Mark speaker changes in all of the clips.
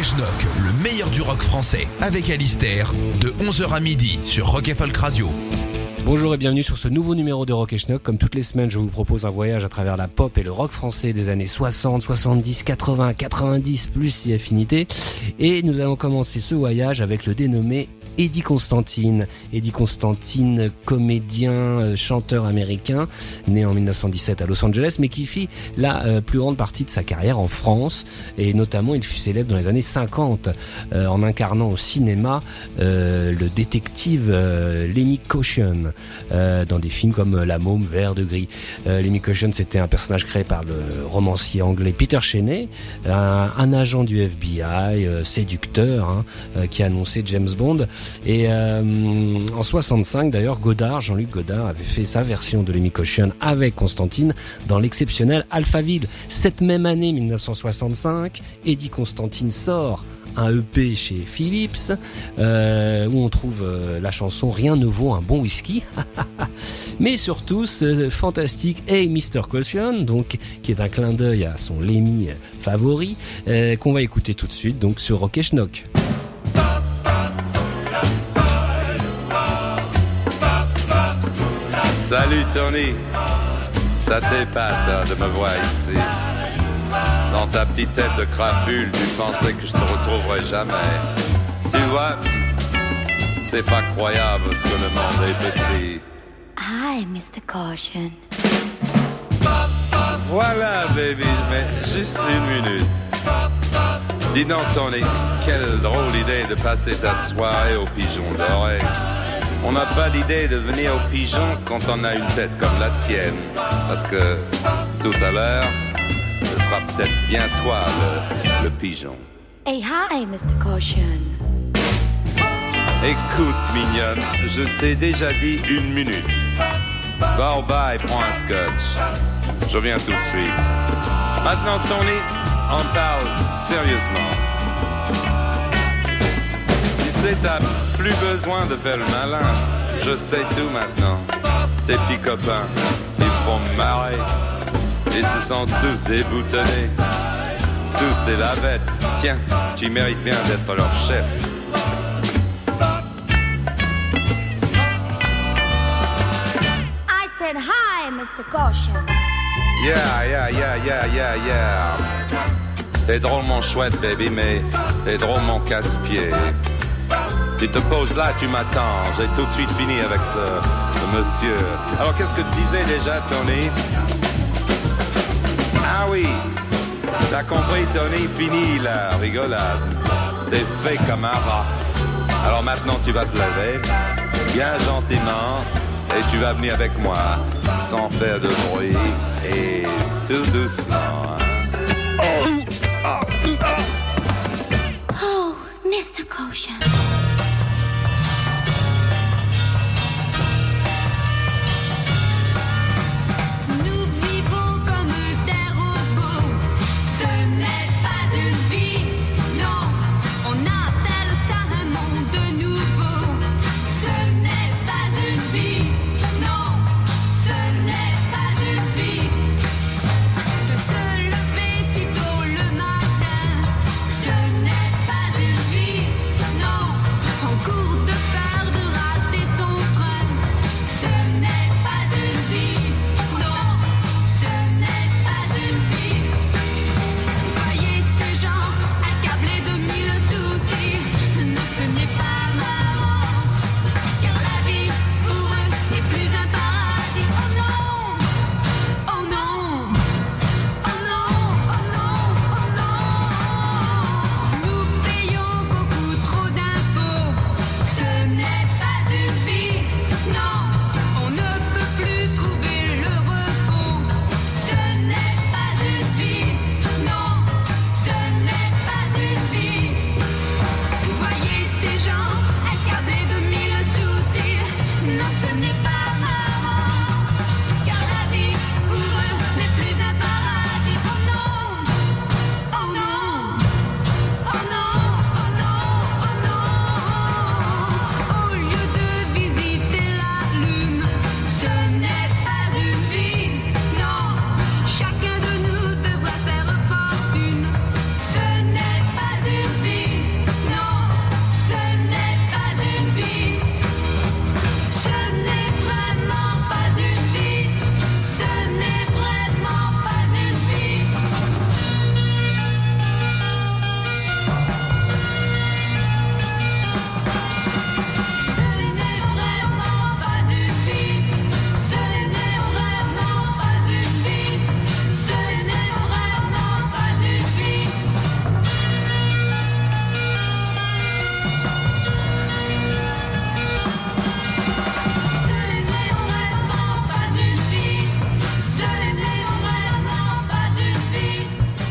Speaker 1: Le meilleur du rock français, avec Alistair, de 11h à midi sur Rock et Folk Radio.
Speaker 2: Bonjour et bienvenue sur ce nouveau numéro de Rock et Schnock. Comme toutes les semaines, je vous propose un voyage à travers la pop et le rock français des années 60, 70, 80, 90, plus si affinité. Et nous allons commencer ce voyage avec le dénommé Eddie Constantine. Eddie Constantine, comédien, euh, chanteur américain, né en 1917 à Los Angeles, mais qui fit la euh, plus grande partie de sa carrière en France. Et notamment, il fut célèbre dans les années 50 euh, en incarnant au cinéma le détective Lenny Caution euh, dans des films comme La Môme, Vert de Gris. Euh, Lenny Caution, c'était un personnage créé par le romancier anglais Peter Cheney, un, agent du FBI, euh, séducteur, hein, euh, qui a annoncé James Bond. Et euh, en 65, d'ailleurs, Godard, Jean-Luc Godard, avait fait sa version de Lemmy Caution avec Constantine dans l'exceptionnel Alphaville. Cette même année, 1965, Eddie Constantine sort un EP chez Philips euh, où on trouve euh, la chanson Rien ne vaut un bon whisky, mais surtout ce fantastique Hey Mr. Caution, donc qui est un clin d'œil à son Lemmy favori, euh, qu'on va écouter tout de suite donc sur Rock et Schnock.
Speaker 3: Salut Tony, ça t'épate hein, de me voir ici. Dans ta petite tête de crapule, tu pensais que je te retrouverais jamais. Tu vois, c'est pas croyable ce que le monde est petit.
Speaker 4: Hi, Mr. Caution.
Speaker 3: Voilà, baby, mais juste une minute. Dis donc, Tony, quelle drôle idée de passer ta soirée au pigeon doré. On n'a pas l'idée de venir au pigeon quand on a une tête comme la tienne. Parce que tout à l'heure, sera peut-être bien toi le, le pigeon.
Speaker 4: Hey, hi, Mr. Caution.
Speaker 3: Écoute, mignonne, je t'ai déjà dit une minute. Va au bas et prends un scotch. Je viens tout de suite. Maintenant, Tony, on parle sérieusement. Tu sais, t'as plus besoin de faire le malin. Je sais tout maintenant. Tes petits copains, ils font marrer. Ils se sont tous déboutonnés. Tous des lavettes. Tiens, tu mérites bien d'être leur chef.
Speaker 4: I said hi, Mr. Caution.
Speaker 3: Yeah, yeah, yeah, yeah, yeah, yeah. T'es drôlement chouette, baby, mais t'es drôlement casse-pied. Tu te poses là, tu m'attends. J'ai tout de suite fini avec ce, ce monsieur. Alors, qu'est-ce que tu disais déjà, Tony? Ah oui, t'as compris, Tony, fini la rigolade. T'es fait comme un rat. Alors maintenant, tu vas te lever, bien gentiment, et tu vas venir avec moi, sans faire de bruit, et tout doucement. hein.
Speaker 4: Oh, Mr. Caution.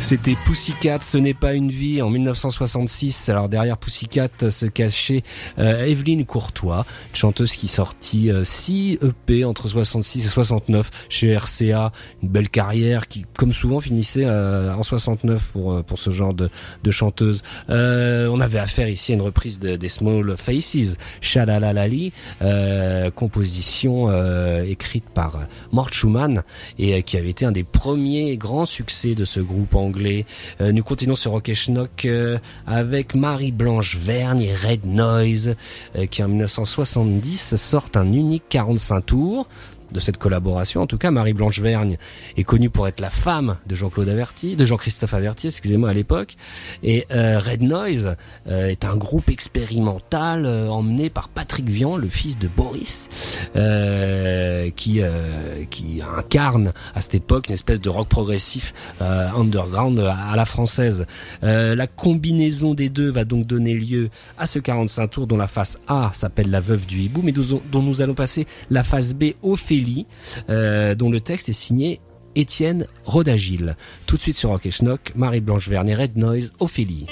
Speaker 2: C'était Pussycat, ce n'est pas une vie en 1966. Alors derrière Pussycat se cachait euh, Evelyne Courtois, une chanteuse qui sortit 6 EP entre 66 et 69 chez RCA, une belle carrière qui comme souvent finissait euh, en 69 pour euh, pour ce genre de, de chanteuse. Euh, on avait affaire ici à une reprise de, des Small Faces, Shalalalali, euh, composition euh, écrite par Mort Schumann et euh, qui avait été un des premiers grands succès de ce groupe anglais. Euh, nous continuons ce Rock Schnock euh, avec Marie-Blanche Vergne et Red Noise euh, qui en 1970 sortent un unique 45 tours de cette collaboration. En tout cas, Marie-Blanche Vergne est connue pour être la femme de Jean-Claude Averti, de Jean-Christophe Averti, excusez-moi, à l'époque. Et euh, Red Noise euh, est un groupe expérimental euh, emmené par Patrick Vian, le fils de Boris, euh, qui euh, qui incarne à cette époque une espèce de rock progressif euh, underground à la française. La combinaison des deux va donc donner lieu à ce 45 tours dont la face A s'appelle La Veuve du Hibou, mais dont, nous allons passer la face B, Ophélie, euh, dont le texte est signé Étienne Rodagil. Tout de suite sur Rock et Schnock, Marie-Blanche Vernet, Red Noise, Ophélie.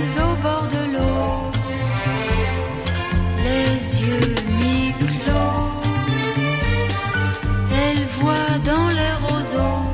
Speaker 5: Au bord de l'eau, les yeux mi-clos, elle voit dans les roseaux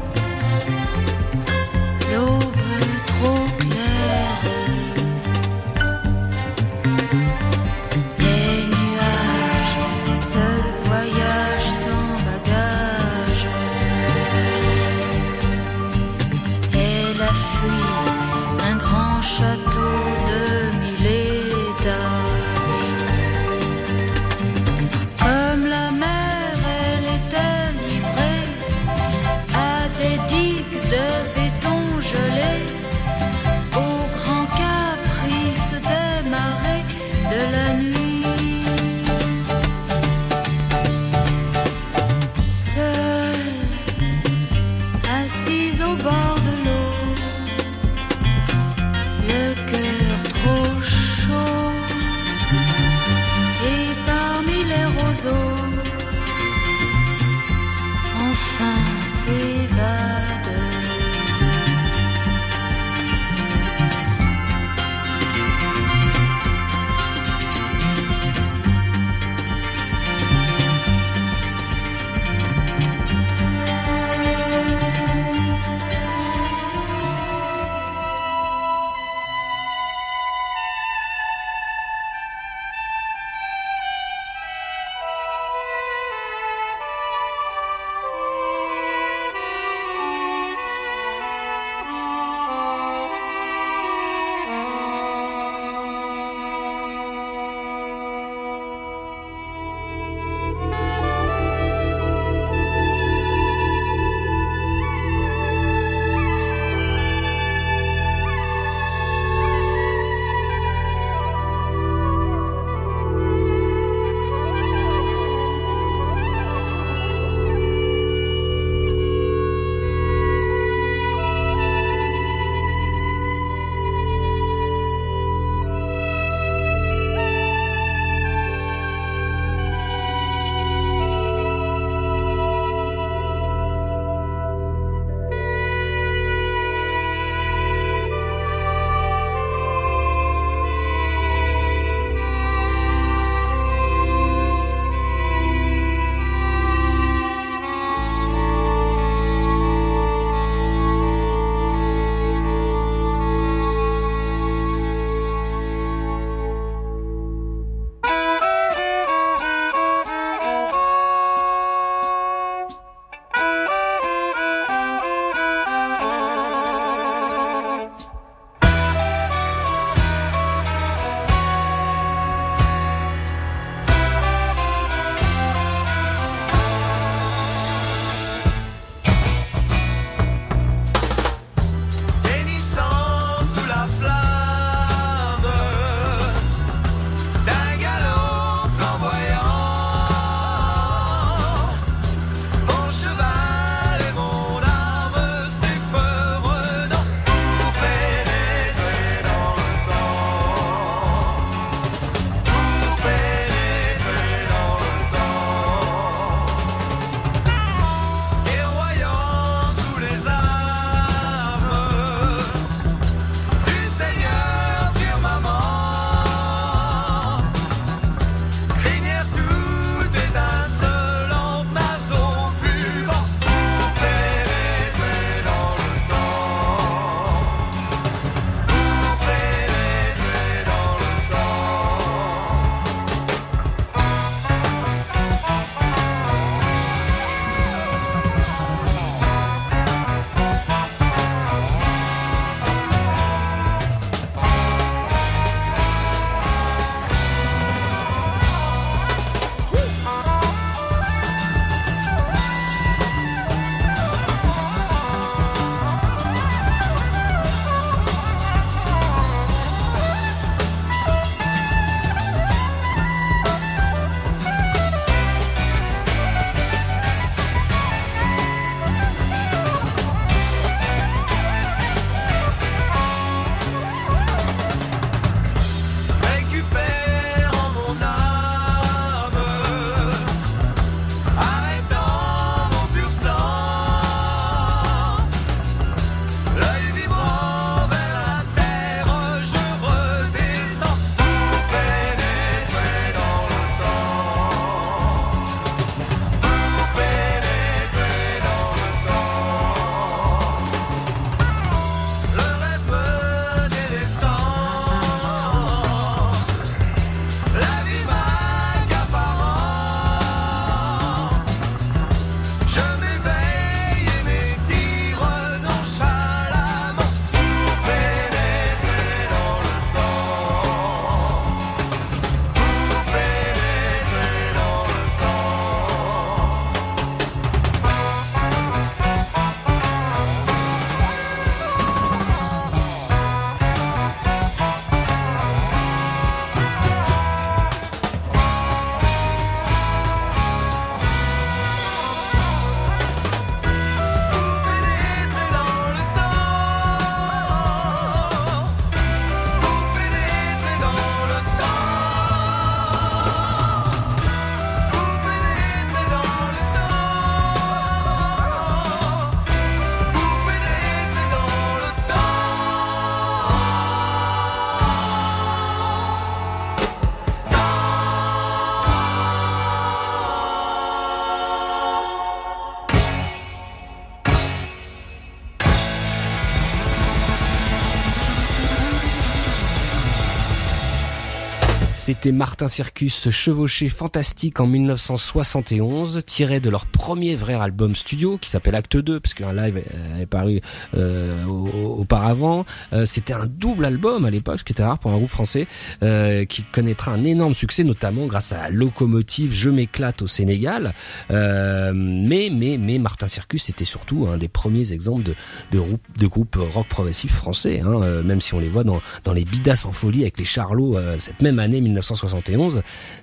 Speaker 2: C'était Martin Circus chevauché fantastique en 1971, tiré de leur premier vrai album studio qui s'appelle Acte 2, parce qu'un live est paru euh, au- auparavant. Euh, C'était un double album à l'époque, ce qui était rare pour un groupe français, euh, qui connaîtra un énorme succès, notamment grâce à locomotive Je m'éclate au Sénégal. Euh, mais mais mais Martin Circus était surtout un des premiers exemples de de groupe de groupes rock progressif français, hein, euh, même si on les voit dans dans les Bidas en folie avec les Charlots euh, cette même année 1971,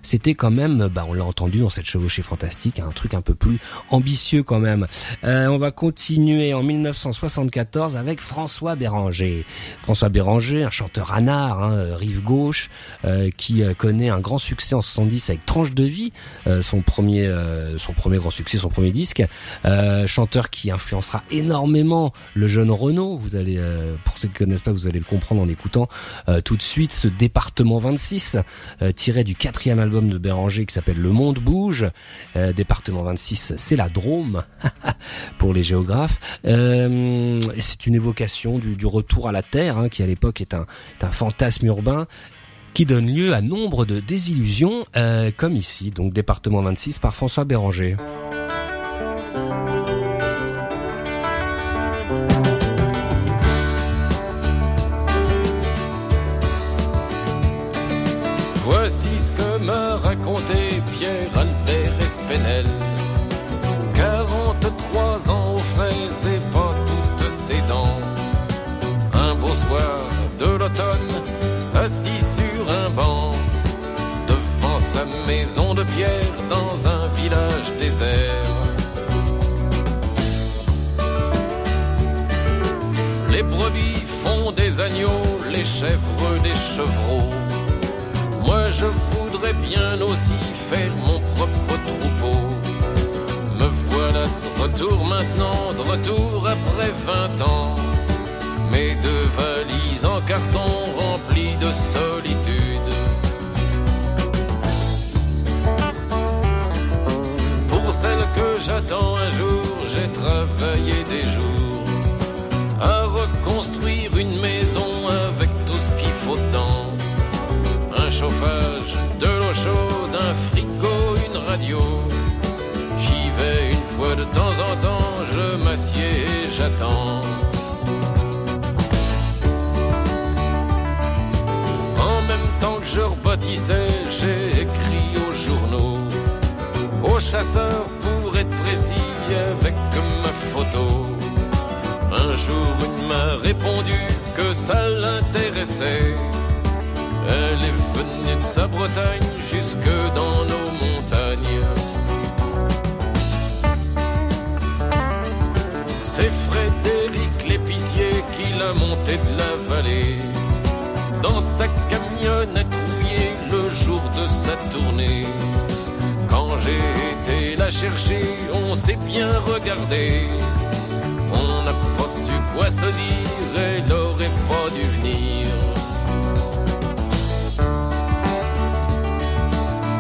Speaker 2: c'était quand même, bah on l'a entendu dans cette chevauchée fantastique, un truc un peu plus ambitieux quand même. Euh, on va continuer en 1974 avec François Béranger. François Béranger, un chanteur anard, hein, euh, rive gauche, euh, qui euh, connaît un grand succès en 70 avec Tranche de vie, euh, son premier, euh, son premier grand succès, son premier disque. Chanteur qui influencera énormément le jeune Renaud. Vous allez, pour ceux qui connaissent pas, vous allez le comprendre en écoutant tout de suite ce département 26, euh, tiré du quatrième album de Béranger qui s'appelle Le Monde bouge. Euh, département 26, c'est la Drôme pour les géographes. Euh, c'est une évocation du, du retour à la terre, hein, qui à l'époque est un, est un fantasme urbain qui donne lieu à nombre de désillusions, euh, comme ici, donc département 26 par François Béranger.
Speaker 6: Dans un village désert. Les brebis font des agneaux, les chèvres des chevreaux. Moi je voudrais bien aussi faire mon propre troupeau. Me voilà de retour maintenant, de retour après 20 ans. Mes deux valises en carton remplies de solitude. Celle que j'attends un jour, j'ai travaillé des jours aux chasseurs pour être précis avec ma photo. Un jour, une m'a répondu que ça l'intéressait. Elle est venue de sa Bretagne jusque dans nos montagnes. C'est Frédéric l'épicier qui l'a monté de la vallée. Dans sa camionnette rouillée le jour de sa tournée. J'ai été la chercher, on s'est bien regardé. On n'a pas su quoi se dire, elle aurait pas dû venir.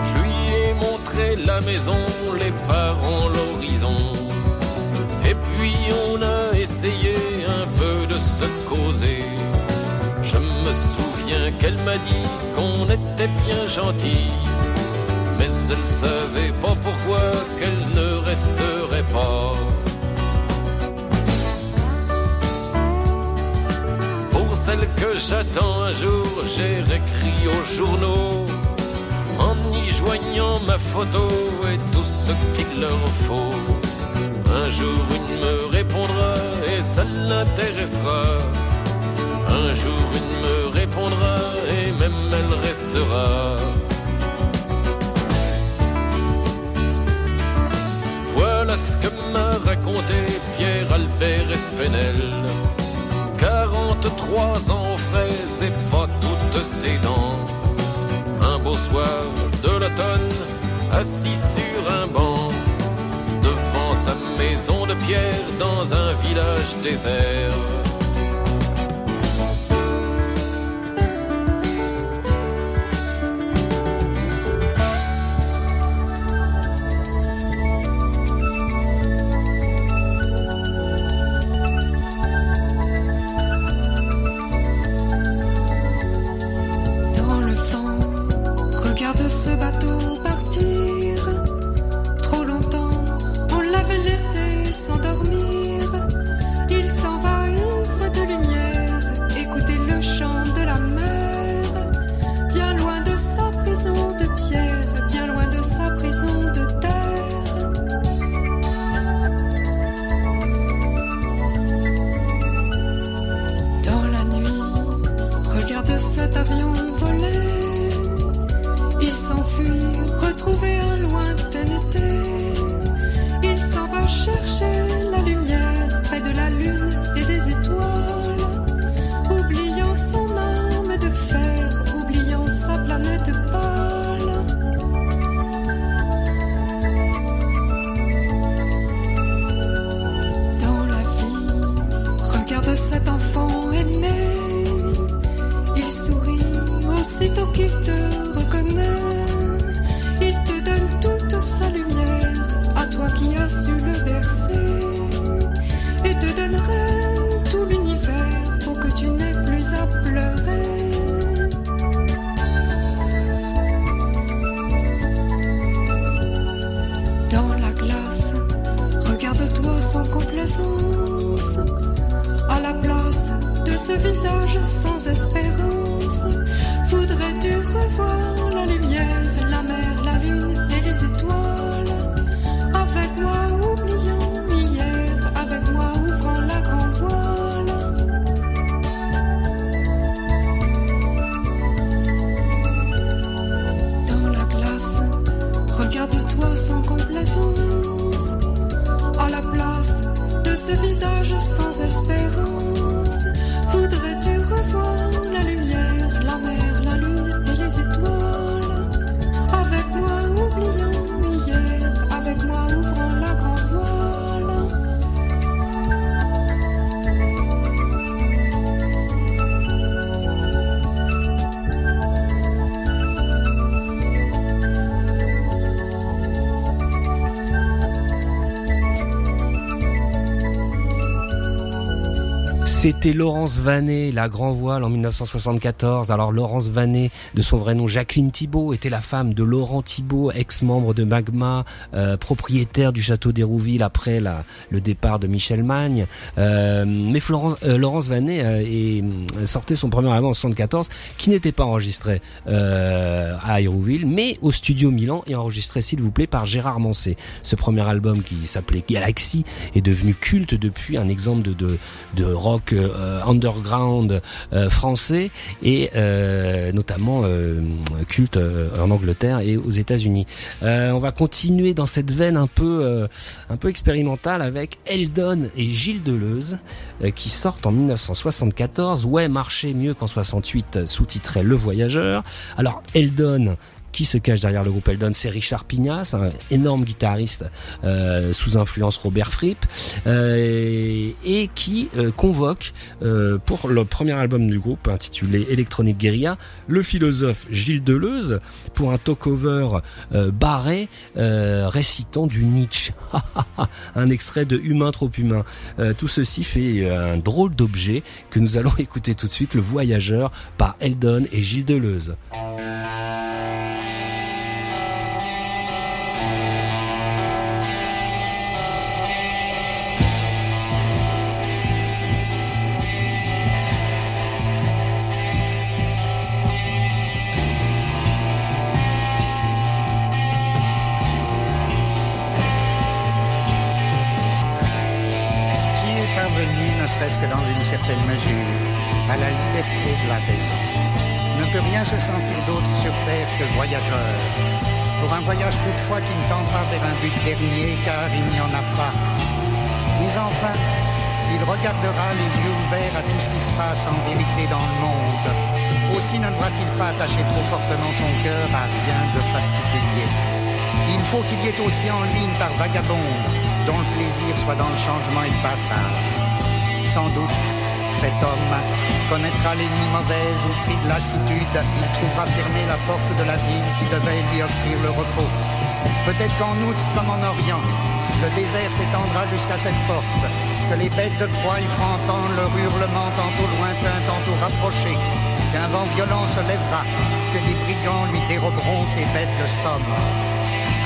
Speaker 6: Je lui ai montré la maison, les parents, l'horizon. Et puis on a essayé un peu de se causer. Je me souviens qu'elle m'a dit qu'on était bien gentils. Elle savait pas pourquoi qu'elle ne resterait pas. Pour celle que j'attends un jour, j'ai réécrit aux journaux en y joignant ma photo et tout ce qu'il leur faut. Un jour une me répondra et ça l'intéressera. Un jour une me répondra et même elle restera. M'a raconté Pierre Albert Espinel. 43 ans aux fraises et pas toutes ses dents. Un beau soir de l'automne, assis sur un banc, devant sa maison de pierre dans un village désert.
Speaker 7: sit
Speaker 2: C'était Laurence Vanet, la grand voile en 1974. Alors Laurence Vanet, de son vrai nom Jacqueline Thibault, était la femme de Laurent Thibault, ex-membre de Magma, euh, propriétaire du château d'Hérouville après le départ de Michel Magne. Euh, mais Florence, euh, Laurence Vanet euh, sortait son premier album en 74, qui n'était pas enregistré à Hérouville, mais au studio Milan et enregistré, s'il vous plaît, par Gérard Mancé. Ce premier album qui s'appelait Galaxy est devenu culte depuis, un exemple de, rock underground euh, français et euh, notamment euh, culte euh, en Angleterre et aux États-Unis. Euh, on va continuer dans cette veine un peu euh, un peu expérimentale avec Eldon et Gilles Deleuze euh, qui sortent en 1974. Ouais, marcher mieux qu'en 68, sous-titré Le Voyageur. Alors Eldon qui se cache derrière le groupe Eldon, c'est Richard Pignas, un énorme guitariste euh, sous influence Robert Fripp, euh, et qui euh, convoque pour le premier album du groupe intitulé Electronic Guerilla le philosophe Gilles Deleuze pour un talk-over barré récitant du Nietzsche. un extrait de Humain trop humain. Tout ceci fait un drôle d'objet que nous allons écouter tout de suite, Le Voyageur par Eldon et Gilles Deleuze.
Speaker 8: Changement et passage. Sans doute, cet homme connaîtra les nuits mauvaises où, pris de lassitude, il trouvera fermée la porte de la ville qui devait lui offrir le repos. Peut-être qu'en outre, comme en Orient, le désert s'étendra jusqu'à cette porte, que les bêtes de proie y feront entendre leur hurlement tantôt lointain, tantôt rapproché, qu'un vent violent se lèvera, que des brigands lui déroberont ses bêtes de somme.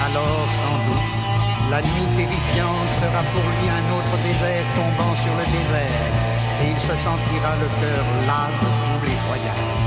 Speaker 8: Alors, sans doute, la nuit terrifiante sera pour lui un autre désert tombant sur le désert, et il se sentira le cœur las de tous les voyages.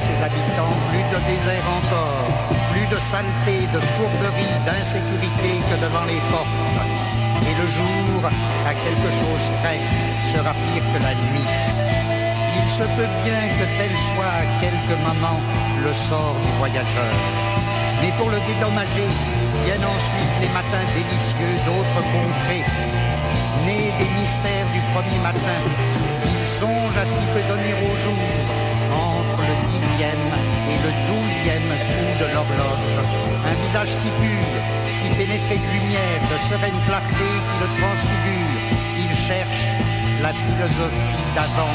Speaker 8: Ses habitants plus de désert encore, plus de saleté, de fourberie, d'insécurité que devant les portes. Et le jour, à quelque chose près, sera pire que la nuit. Il se peut bien que tel soit à quelques moments le sort du voyageur. Mais pour le dédommager, viennent ensuite les matins délicieux d'autres contrées. Nés des mystères du premier matin, il songe à ce qu'il peut donner au jour entre le dixième et le douzième coup de l'horloge. Un visage si pur, si pénétré de lumière, de sereine clarté qui le transfigure. Il cherche la philosophie d'avant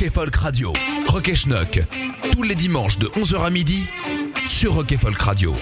Speaker 1: Rock et Folk Radio. Rock et Schnock. Tous les dimanches de 11h à midi sur Rock et Folk Radio.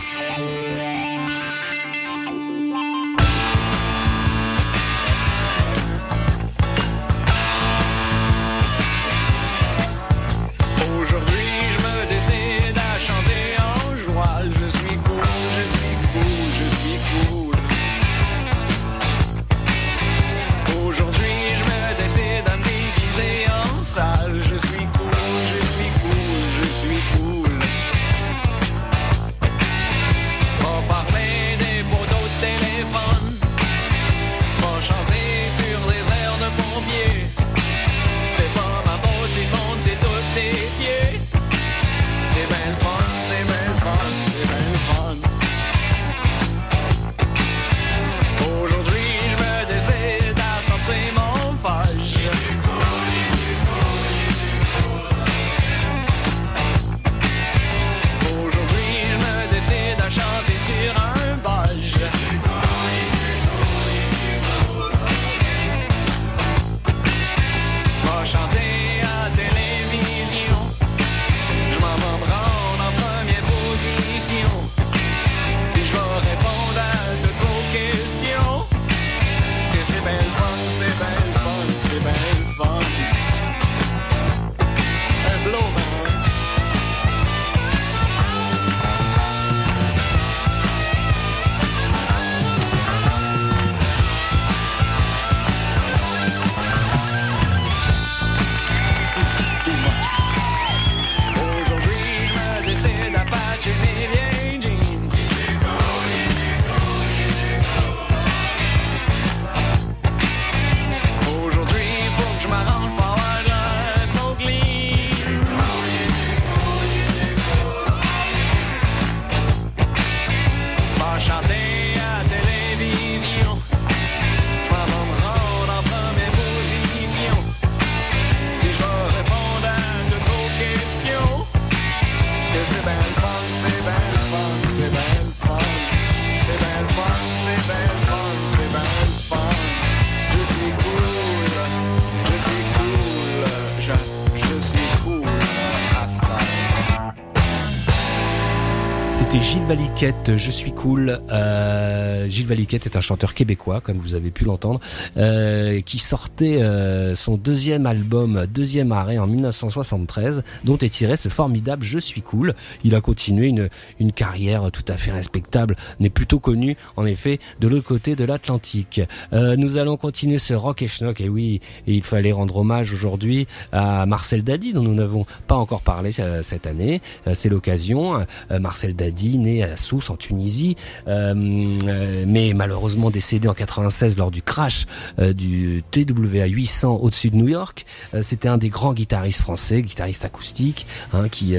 Speaker 6: Je suis cool.
Speaker 2: Euh, Gilles Valiquette est un chanteur québécois, comme vous avez pu l'entendre, euh, qui sortait euh, son deuxième album, deuxième arrêt en 1973, dont est tiré ce formidable Je suis cool. Il a continué une, une carrière tout à fait respectable, n'est plutôt connu en effet de l'autre côté de l'Atlantique. Euh, nous allons continuer ce rock et schnock, et oui, il fallait rendre hommage aujourd'hui à Marcel Dadi, dont nous n'avons pas encore parlé euh, cette année. Euh, C'est l'occasion. Marcel Dadi, né à Sousse en Tunisie, euh, euh, mais malheureusement décédé en 96 lors du crash euh, du TWA 800 au-dessus de New York. C'était un des grands guitaristes français, guitariste acoustique, hein, qui,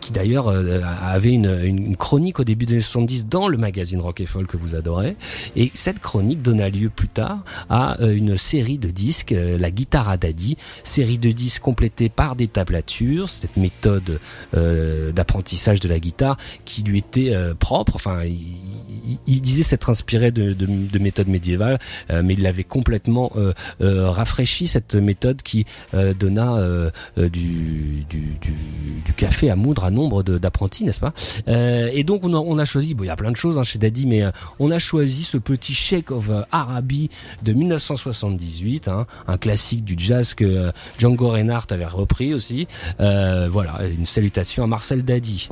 Speaker 2: qui d'ailleurs avait une, chronique au début des années 70 dans le magazine Rock et Folk que vous adorez. Et cette chronique donna lieu plus tard à une série de disques, la guitare à Daddy, série de disques complétée par des tablatures, cette méthode d'apprentissage de la guitare qui lui était propre. Enfin, il, disait s'être inspiré de, de, de méthodes médiévales, euh, mais il l'avait complètement euh, euh, rafraîchi cette méthode qui donna du, café à moudre à nombre d'apprentis, n'est-ce pas? Et donc on a, choisi, bon il y a plein de choses hein, chez Daddy, mais on a choisi ce petit Shake of Arabi de 1978, hein, un classique du jazz que Django Reinhardt avait repris aussi. Voilà, une salutation à Marcel Daddy.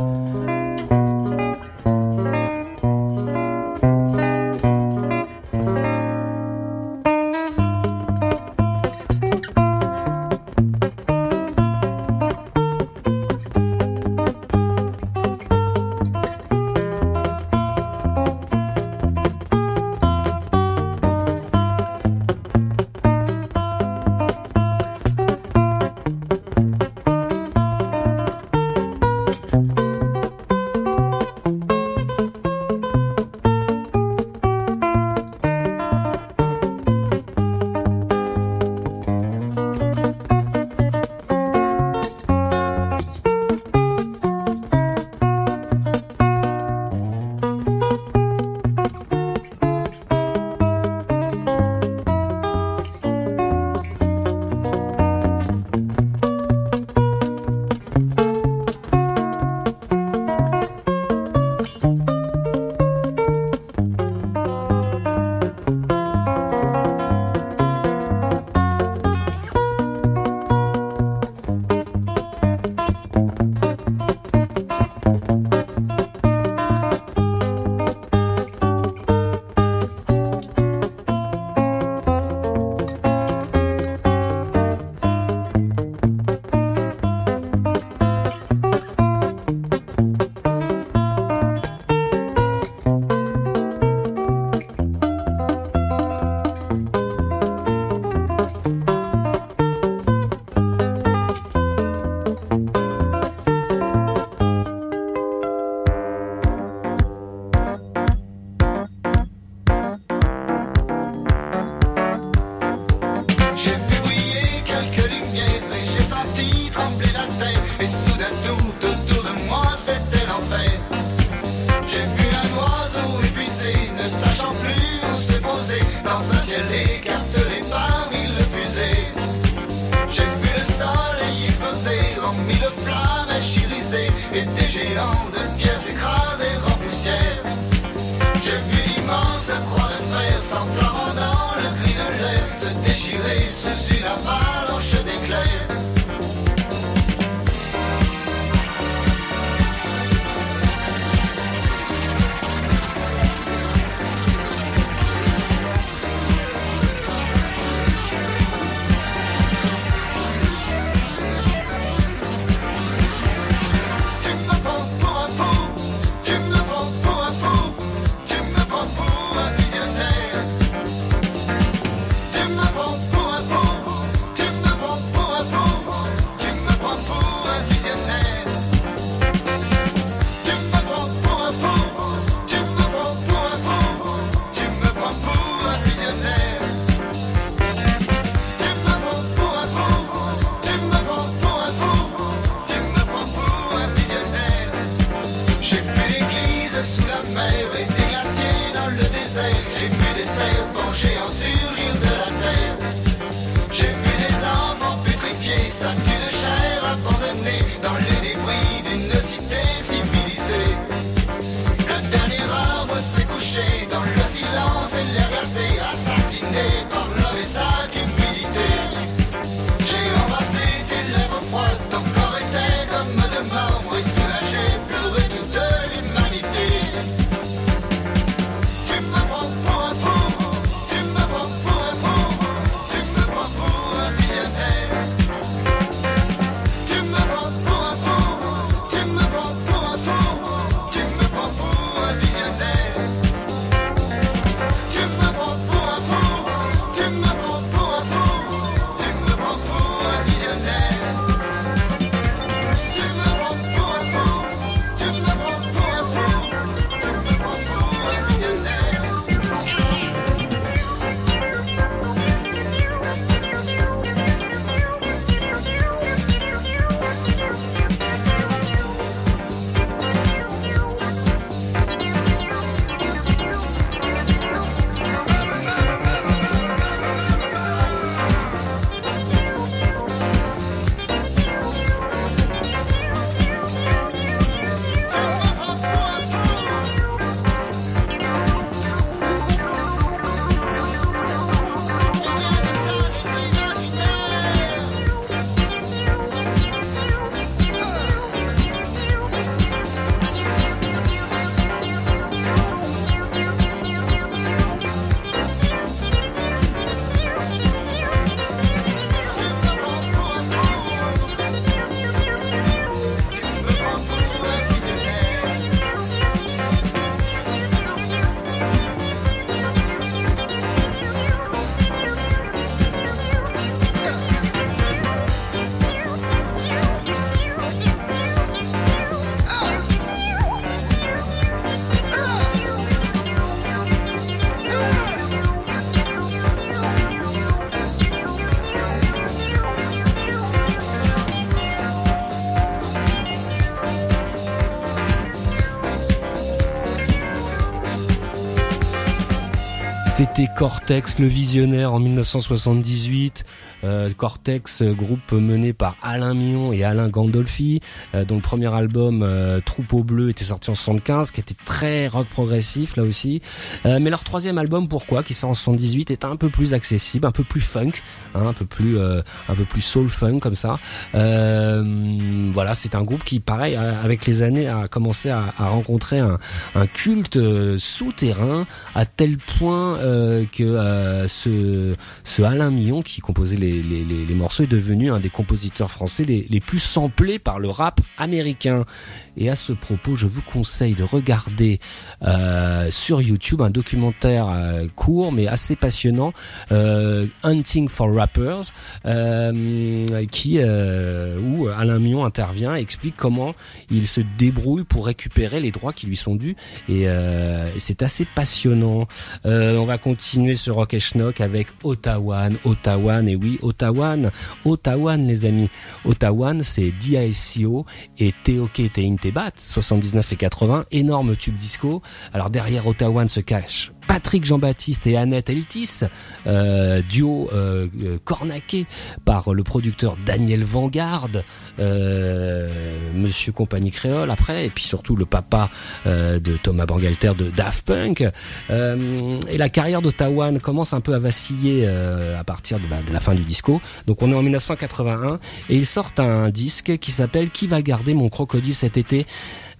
Speaker 9: C'était
Speaker 2: Cortex, le visionnaire en 1978. Euh, Cortex, euh, groupe mené par Alain Mion et Alain Gandolfi, euh, dont le premier album Troupeau Bleu était sorti en 75, qui était très rock progressif là aussi. Mais leur troisième album, Pourquoi, qui sort en 78, est un peu plus accessible, un peu plus funk, hein, un peu plus, un peu plus soul funk comme ça. Voilà, c'est un groupe qui, pareil, avec les années, a commencé à, à rencontrer un, un culte souterrain à tel point que ce, ce Alain Millon qui composait les, les, morceaux est devenu un des compositeurs français les plus samplés par le rap américain. Et à ce propos, je vous conseille de regarder euh, sur YouTube un documentaire euh, court mais assez passionnant, euh, Hunting for Rappers, euh, qui euh, où Alain Millon intervient et explique comment il se débrouille pour récupérer les droits qui lui sont dus et, euh, c'est assez passionnant. On va continuer ce Rock et Schnock avec Ottawan, Ottawan et oui Ottawan, Ottawan les amis. Ottawan c'est DISCO et Teoke Tebat 79 et 80, énorme tube disco. Alors derrière Ottawan se cache Patrick Jean-Baptiste et Annette Eltis, euh, duo euh, euh, cornaqué par le producteur Daniel Vanguard, euh, Monsieur Compagnie Créole après, et puis surtout le papa euh, de Thomas Bangalter de Daft Punk. Euh, et la carrière d'Ottawa commence un peu à vaciller à partir de, de la fin du disco. Donc on est en 1981 et ils sortent un disque qui s'appelle Qui va garder mon crocodile cet été?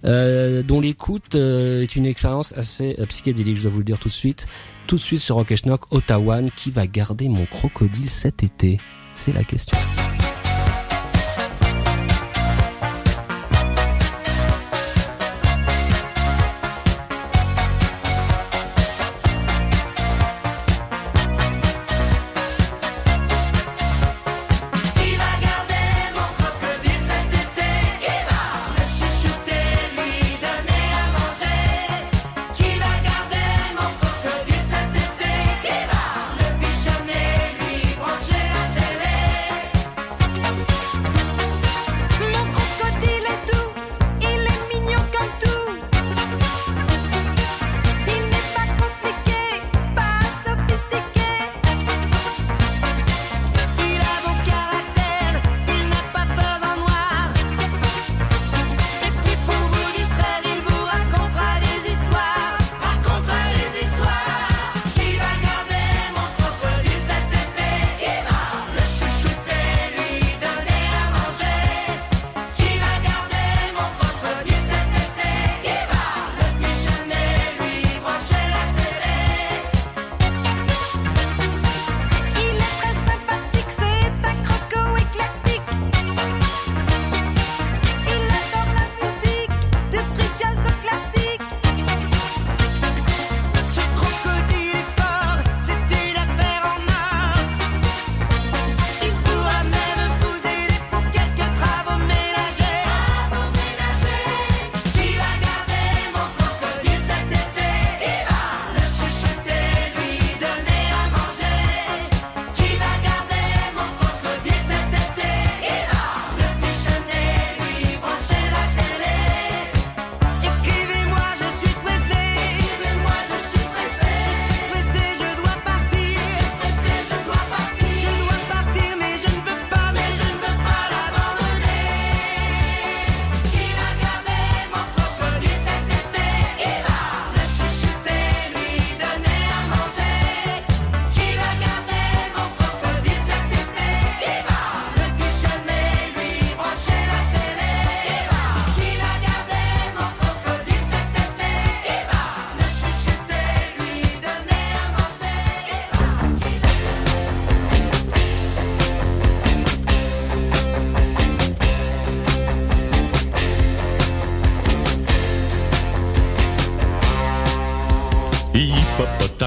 Speaker 2: Dont l'écoute euh, est une expérience assez euh, psychédélique, je dois vous le dire tout de suite. Tout de suite sur Rock Schnock, Ottawa, qui va garder mon crocodile cet été? C'est la question.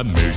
Speaker 10: Hippopotamus.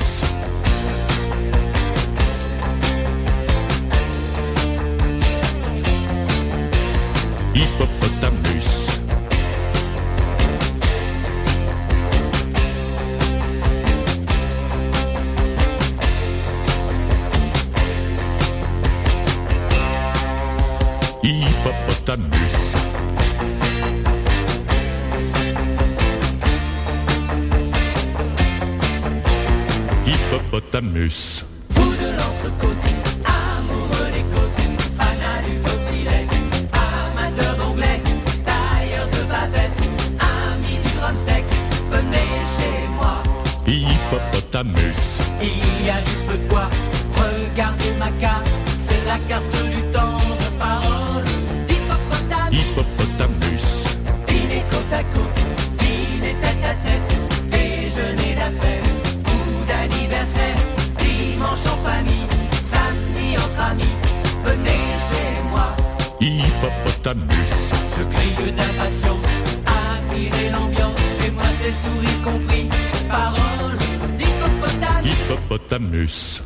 Speaker 10: Hippopotamus.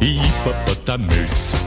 Speaker 10: Hippopotamus.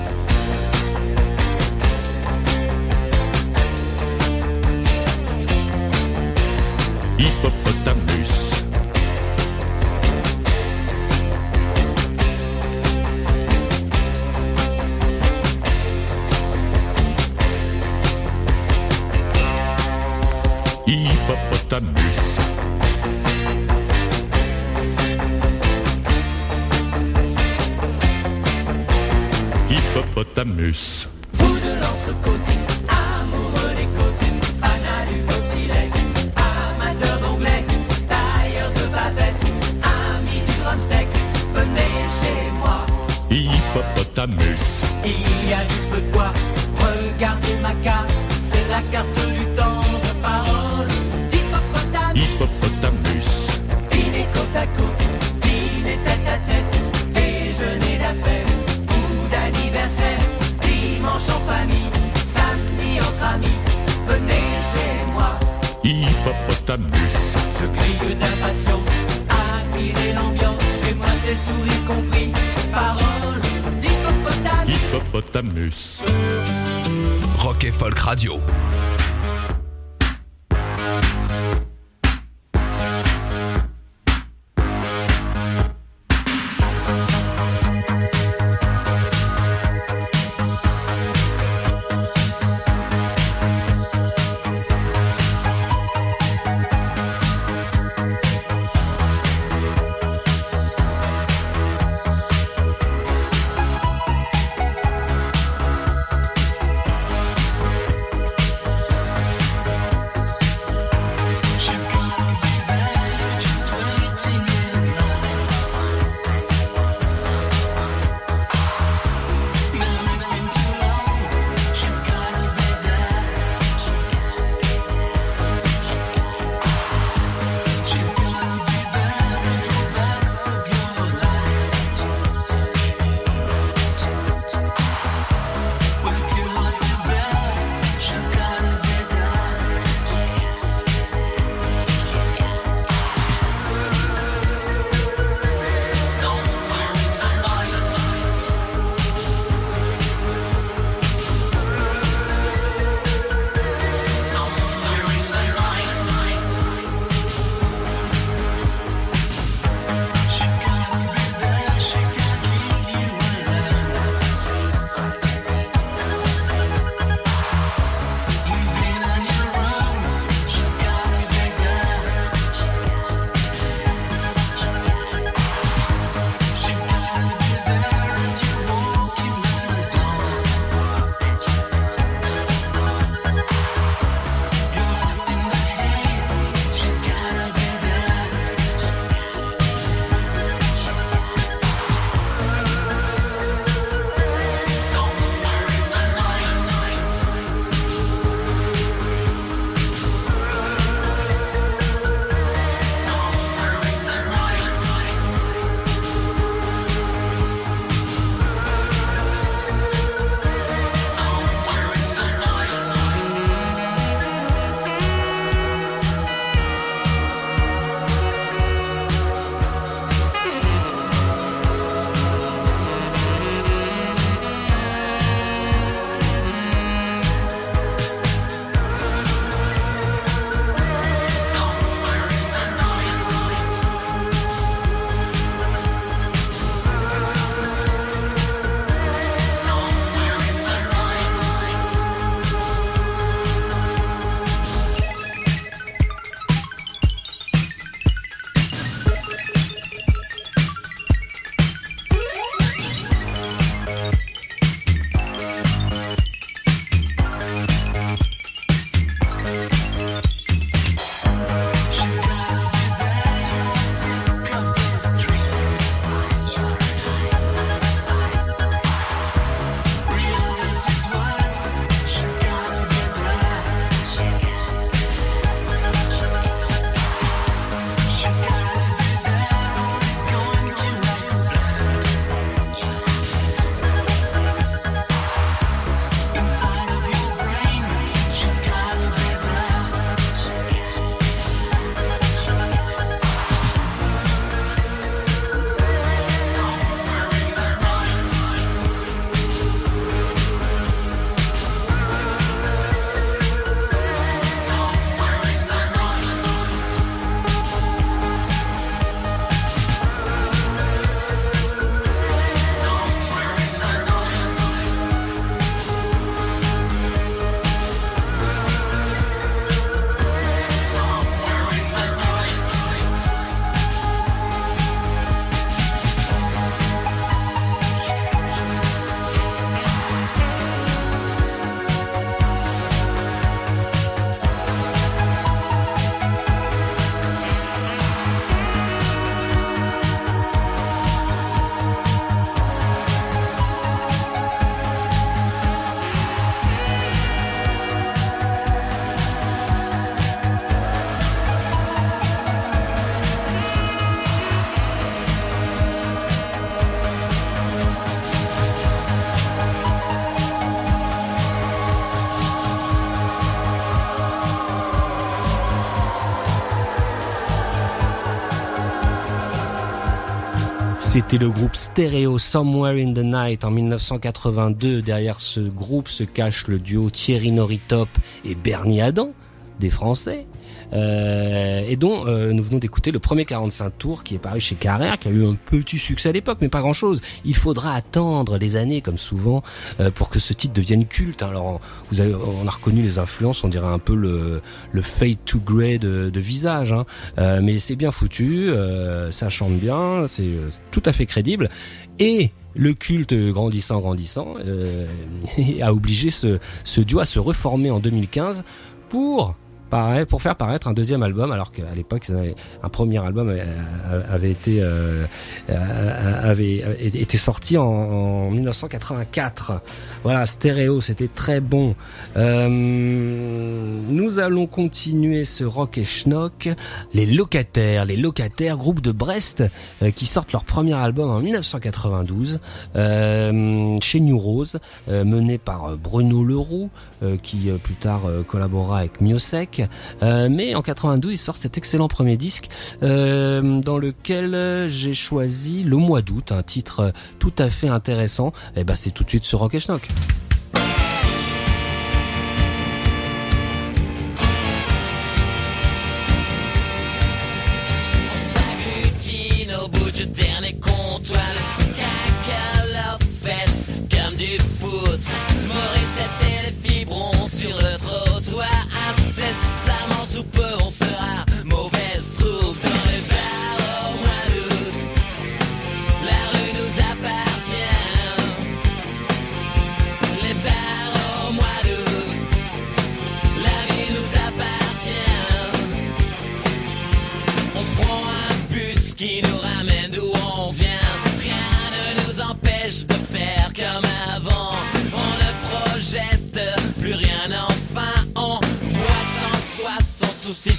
Speaker 10: Hippopotamus.
Speaker 1: Rock et Folk Radio.
Speaker 2: C'était le groupe Stereo Somewhere in the Night en 1982. Derrière ce groupe se cache le duo Thierry Noritop et Bernie Adam, des Français. Euh, et dont euh, nous venons d'écouter le premier 45 tours qui est paru chez Carrère, qui a eu un petit succès à l'époque, mais pas grand-chose. Il faudra attendre des années, comme souvent, euh, pour que ce titre devienne culte. Alors, on- vous avez, on a reconnu les influences, on dirait un peu le, le fade to grey de, de visage, hein. Euh, mais c'est bien foutu, euh, ça chante bien, c'est tout à fait crédible. Et le culte grandissant, grandissant, euh, a obligé ce, ce duo à se reformer en 2015 pour pour faire paraître un deuxième album, alors qu'à l'époque, un premier album avait, avait été euh, euh, sorti en, en 1984. Voilà, stéréo, c'était très bon. Euh, nous allons continuer ce rock et schnock. Les locataires, les locataires, groupe de Brest, euh, qui sortent leur premier album en 1992 euh, chez New Rose, euh, mené par euh, Bruno Leroux, euh, qui euh, plus tard euh, collabora avec Miosek. Euh, mais en 92, il sort cet excellent premier disque euh, dans lequel euh, j'ai choisi Le mois d'août, un titre euh, tout à fait intéressant. Et ben c'est tout de suite ce Rock et Schnock.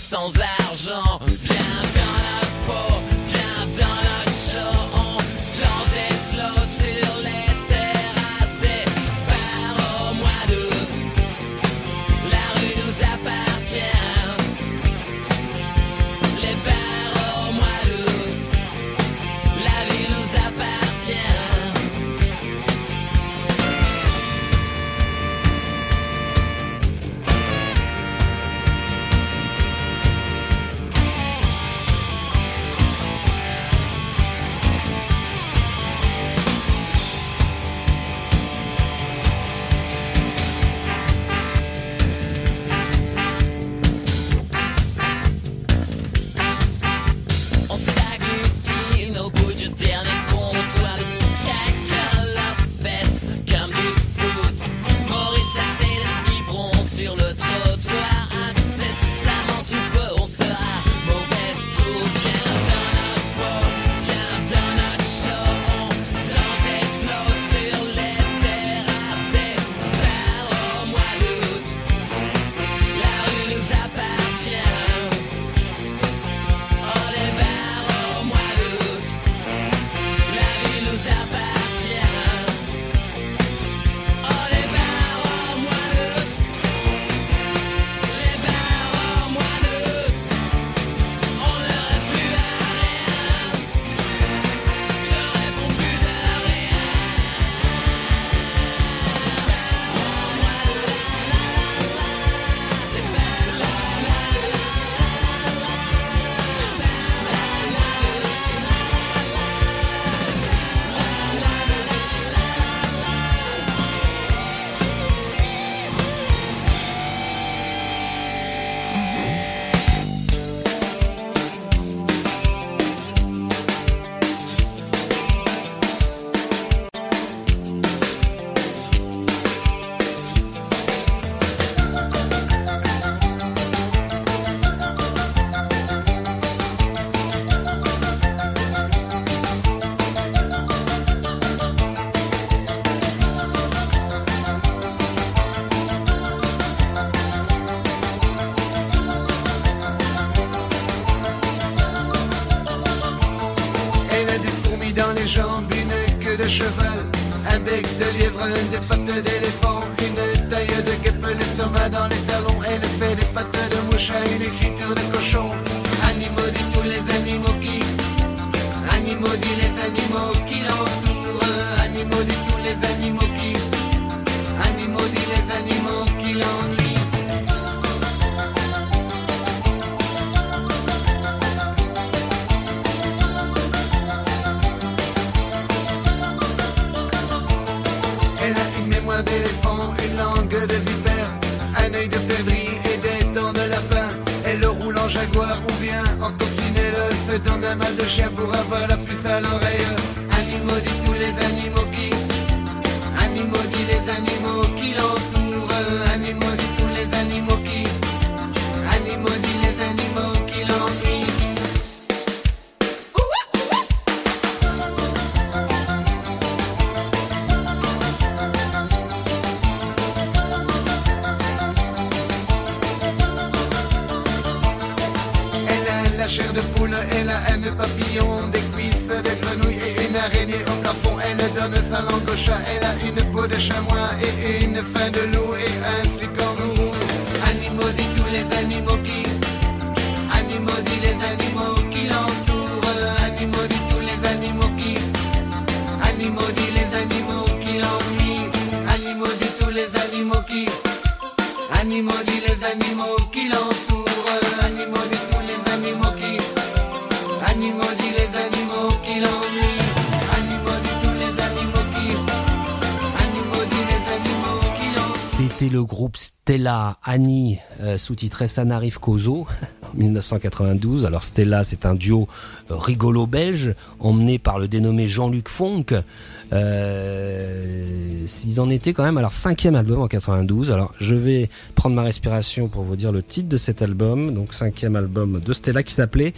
Speaker 11: Sans argent.
Speaker 9: Animaux dit les animaux qui l'ennuient. Animaux dit tous les animaux qui, animaux dit les animaux qui l'entourent. Animaux dit tous les animaux qui, animaux dit les animaux qui l'ennuient.
Speaker 2: C'était le groupe Stella Annie, euh, sous-titré Sanarif Kozo, en 1992. Alors Stella, c'est un duo euh, rigolo belge, emmené par le dénommé Jean-Luc Fonck. Euh, ils en étaient quand même à leur cinquième album en 92. Alors je vais prendre ma respiration pour vous dire le titre de cet album. Donc cinquième album de Stella qui s'appelait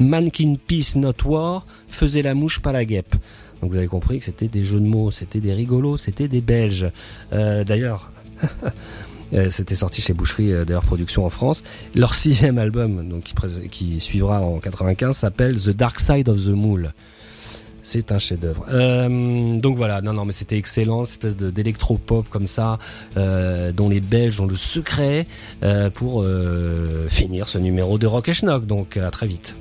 Speaker 2: Mannequin Peace Not War, faisait la mouche pas la guêpe. Donc vous avez compris que c'était des jeux de mots, c'était des rigolos, c'était des Belges. Euh, D'ailleurs, c'était sorti chez Boucherie euh, d'ailleurs production en France. Leur sixième album, donc qui, suivra en 95, s'appelle The Dark Side of the Moule. C'est un chef-d'œuvre. Euh, donc voilà, non, non, mais c'était excellent, cette espèce de d'électro-pop comme ça, euh, dont les Belges ont le secret euh, pour euh, finir ce numéro de Rock et Schnock. Donc à très vite.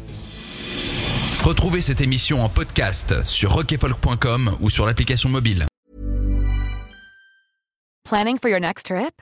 Speaker 1: Retrouvez cette émission en podcast sur rockefolk.com ou sur l'application mobile.
Speaker 12: Planning for your next trip?